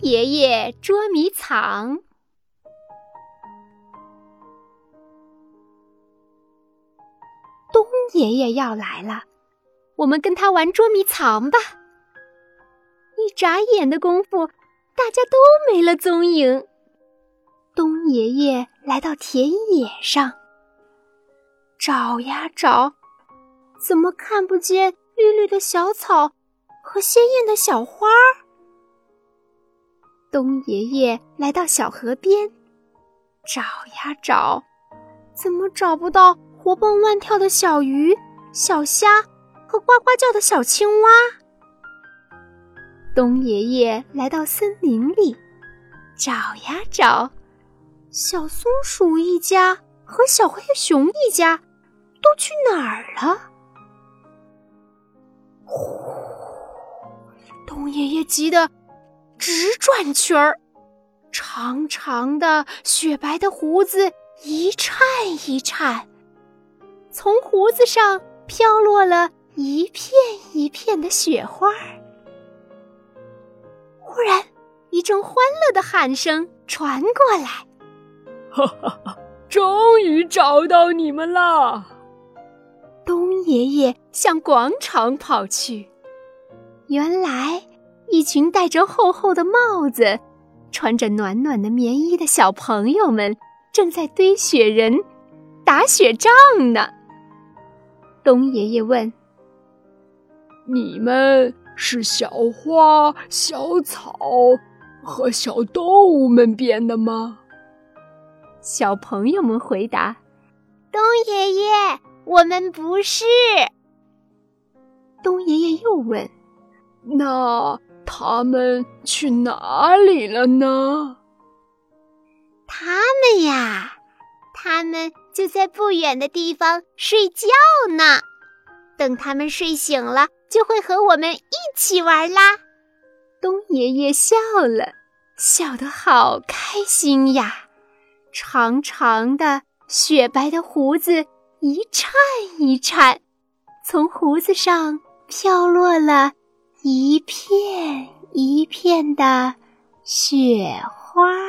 爷爷捉迷藏。东爷爷要来了，我们跟他玩捉迷藏吧。一眨眼的功夫，大家都没了踪影。东爷爷来到田野上，找呀找，怎么看不见绿绿的小草和鲜艳的小花？东爷爷来到小河边，找呀找，怎么找不到活蹦乱跳的小鱼、小虾和呱呱叫的小青蛙？东爷爷来到森林里，找呀找。小松鼠一家和小黑熊一家都去哪儿了？呼！东爷爷急得直转圈儿，长长的雪白的胡子一颤一颤，从胡子上飘落了一片一片的雪花。忽然，一阵欢乐的喊声传过来。哈哈哈！终于找到你们了。东爷爷向广场跑去。原来，一群戴着厚厚的帽子、穿着暖暖的棉衣的小朋友们正在堆雪人、打雪仗呢。东爷爷问：“你们是小花、小草和小动物们变的吗？”小朋友们回答：“东爷爷，我们不是。”东爷爷又问：“那他们去哪里了呢？”他们呀，他们就在不远的地方睡觉呢。等他们睡醒了，就会和我们一起玩啦。东爷爷笑了，笑得好开心呀。长长的雪白的胡子一颤一颤，从胡子上飘落了一片一片的雪花。